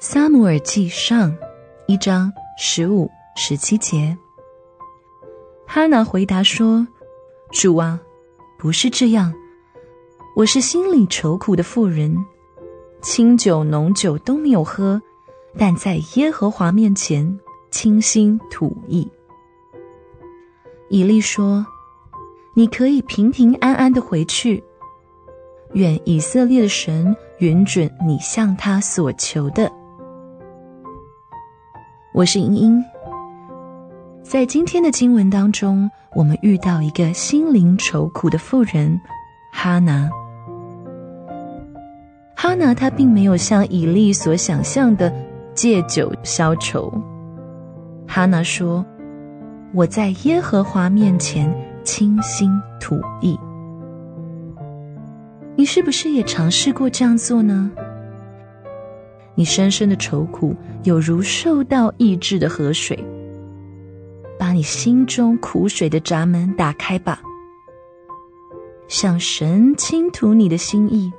撒母耳记上一章十五、十七节，哈拿回答说：“主啊，不是这样，我是心里愁苦的妇人，清酒浓酒都没有喝，但在耶和华面前倾心吐意。”以利说：“你可以平平安安的回去，愿以色列的神允准你向他所求的。”我是英英，在今天的经文当中，我们遇到一个心灵愁苦的妇人哈拿。哈拿她并没有像以利所想象的借酒消愁。哈拿说。我在耶和华面前倾心吐意。你是不是也尝试过这样做呢？你深深的愁苦，有如受到抑制的河水。把你心中苦水的闸门打开吧，向神倾吐你的心意。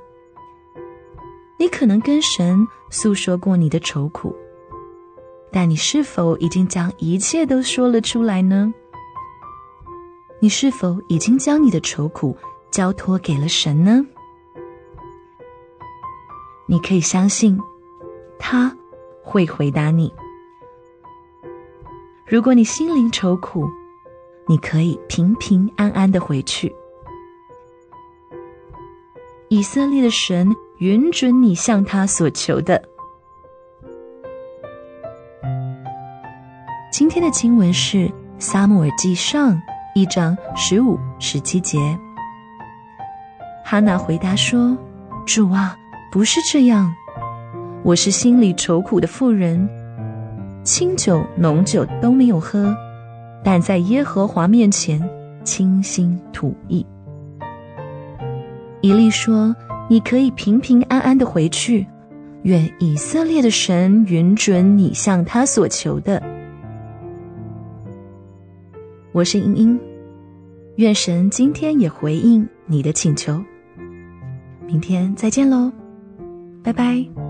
你可能跟神诉说过你的愁苦。但你是否已经将一切都说了出来呢？你是否已经将你的愁苦交托给了神呢？你可以相信，他会回答你。如果你心灵愁苦，你可以平平安安的回去。以色列的神允准你向他所求的。今天的经文是《撒母耳记上》一章十五、十七节。哈拿回答说：“主啊，不是这样，我是心里愁苦的妇人，清酒浓酒都没有喝，但在耶和华面前倾心吐意。”以利说：“你可以平平安安的回去，愿以色列的神允准你向他所求的。”我是英英，愿神今天也回应你的请求。明天再见喽，拜拜。